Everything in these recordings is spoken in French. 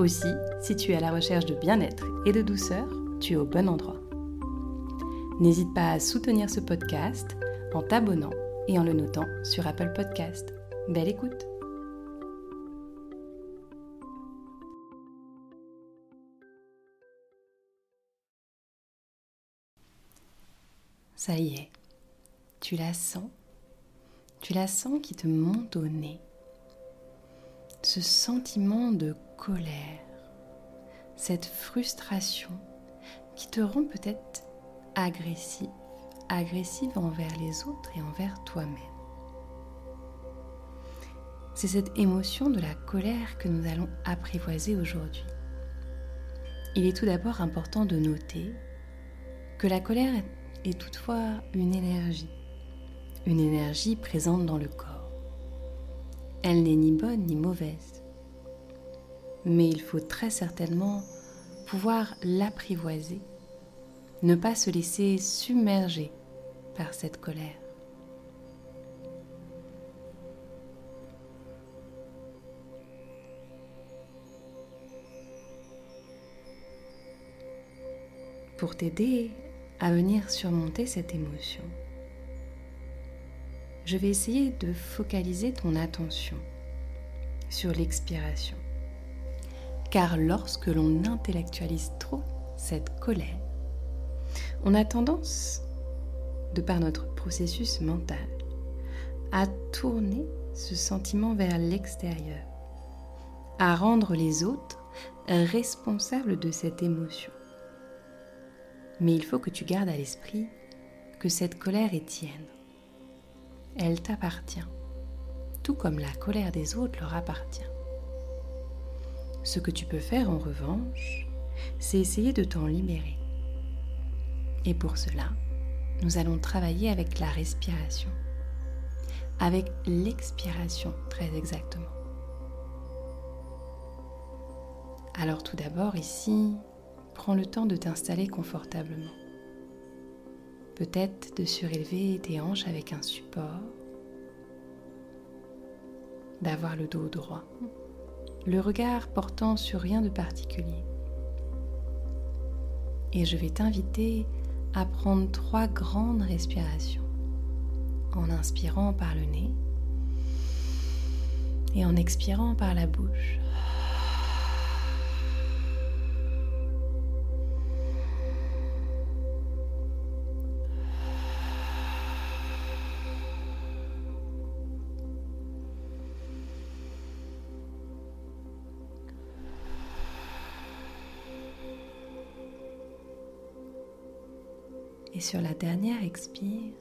Aussi, si tu es à la recherche de bien-être et de douceur, tu es au bon endroit. N'hésite pas à soutenir ce podcast en t'abonnant et en le notant sur Apple Podcast. Belle écoute Ça y est, tu la sens Tu la sens qui te monte au nez. Ce sentiment de colère, cette frustration qui te rend peut-être agressif, agressive envers les autres et envers toi-même. C'est cette émotion de la colère que nous allons apprivoiser aujourd'hui. Il est tout d'abord important de noter que la colère est toutefois une énergie, une énergie présente dans le corps. Elle n'est ni bonne ni mauvaise, mais il faut très certainement pouvoir l'apprivoiser, ne pas se laisser submerger par cette colère. Pour t'aider à venir surmonter cette émotion, je vais essayer de focaliser ton attention sur l'expiration. Car lorsque l'on intellectualise trop cette colère, on a tendance, de par notre processus mental, à tourner ce sentiment vers l'extérieur, à rendre les autres responsables de cette émotion. Mais il faut que tu gardes à l'esprit que cette colère est tienne. Elle t'appartient, tout comme la colère des autres leur appartient. Ce que tu peux faire en revanche, c'est essayer de t'en libérer. Et pour cela, nous allons travailler avec la respiration, avec l'expiration très exactement. Alors tout d'abord ici, prends le temps de t'installer confortablement. Peut-être de surélever tes hanches avec un support, d'avoir le dos droit, le regard portant sur rien de particulier. Et je vais t'inviter à prendre trois grandes respirations en inspirant par le nez et en expirant par la bouche. Et sur la dernière expire,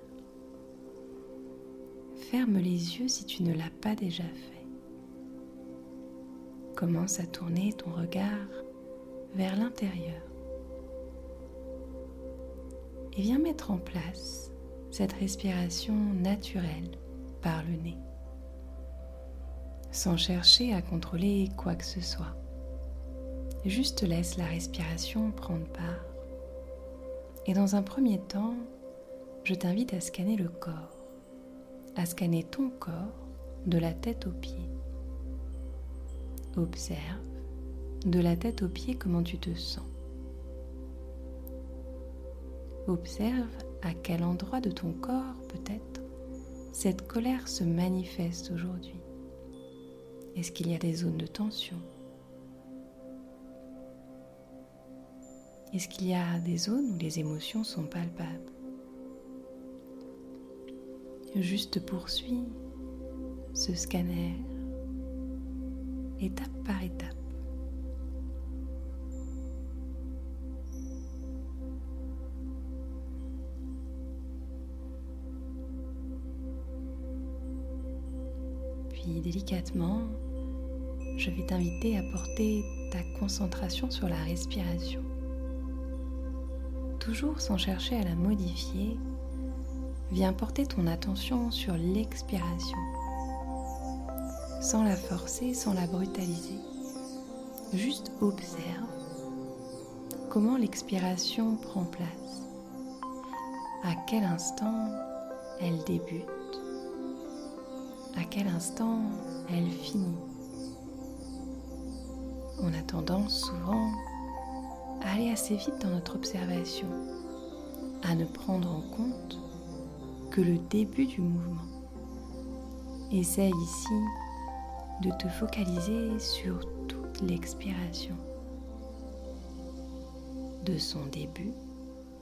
ferme les yeux si tu ne l'as pas déjà fait. Commence à tourner ton regard vers l'intérieur. Et viens mettre en place cette respiration naturelle par le nez, sans chercher à contrôler quoi que ce soit. Juste laisse la respiration prendre part et dans un premier temps, je t'invite à scanner le corps, à scanner ton corps de la tête aux pieds. Observe de la tête aux pieds comment tu te sens. Observe à quel endroit de ton corps peut-être cette colère se manifeste aujourd'hui. Est-ce qu'il y a des zones de tension? Est-ce qu'il y a des zones où les émotions sont palpables? Juste poursuis ce scanner étape par étape. Puis délicatement, je vais t'inviter à porter ta concentration sur la respiration. Toujours sans chercher à la modifier, viens porter ton attention sur l'expiration, sans la forcer, sans la brutaliser. Juste observe comment l'expiration prend place, à quel instant elle débute, à quel instant elle finit. On a tendance souvent assez vite dans notre observation, à ne prendre en compte que le début du mouvement. Essaye ici de te focaliser sur toute l'expiration, de son début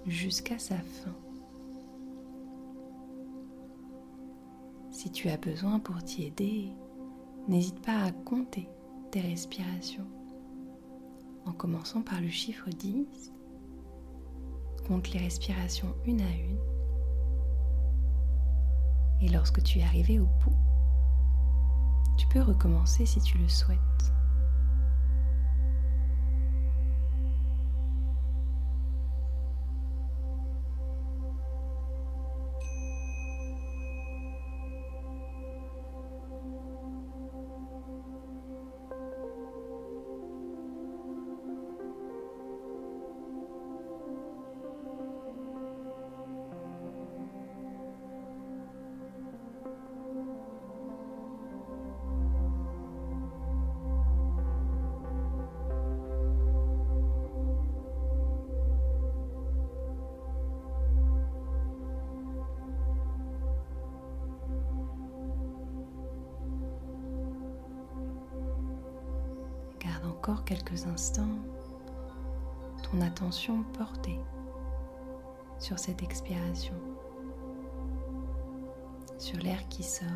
jusqu'à sa fin. Si tu as besoin pour t'y aider, n'hésite pas à compter tes respirations en commençant par le chiffre 10. Compte les respirations une à une. Et lorsque tu es arrivé au bout, tu peux recommencer si tu le souhaites. Encore quelques instants ton attention portée sur cette expiration, sur l'air qui sort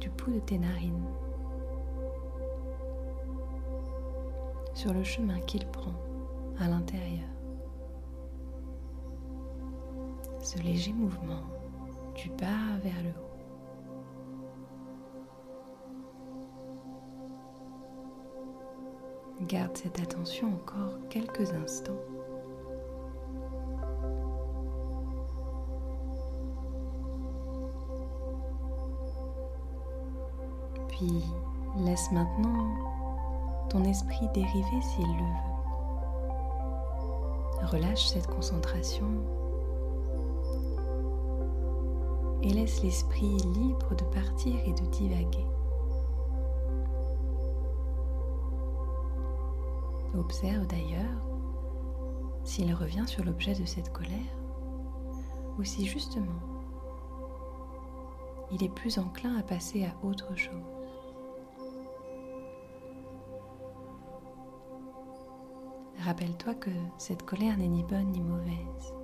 du bout de tes narines, sur le chemin qu'il prend à l'intérieur. Ce léger mouvement du bas vers le haut. Garde cette attention encore quelques instants. Puis laisse maintenant ton esprit dériver s'il le veut. Relâche cette concentration et laisse l'esprit libre de partir et de divaguer. Observe d'ailleurs s'il revient sur l'objet de cette colère ou si justement il est plus enclin à passer à autre chose. Rappelle-toi que cette colère n'est ni bonne ni mauvaise.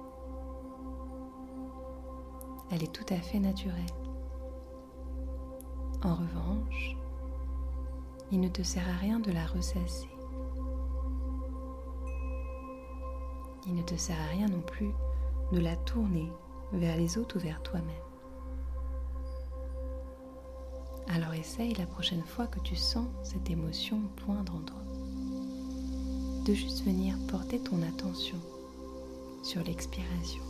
Elle est tout à fait naturelle. En revanche, il ne te sert à rien de la ressasser. Il ne te sert à rien non plus de la tourner vers les autres ou vers toi-même. Alors essaye la prochaine fois que tu sens cette émotion poindre en toi de juste venir porter ton attention sur l'expiration.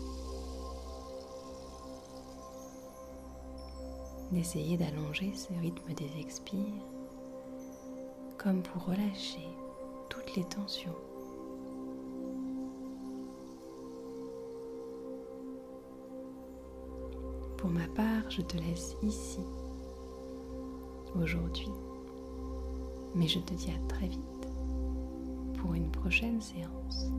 D'essayer d'allonger ce rythme des expires comme pour relâcher toutes les tensions Pour ma part, je te laisse ici, aujourd'hui. Mais je te dis à très vite pour une prochaine séance.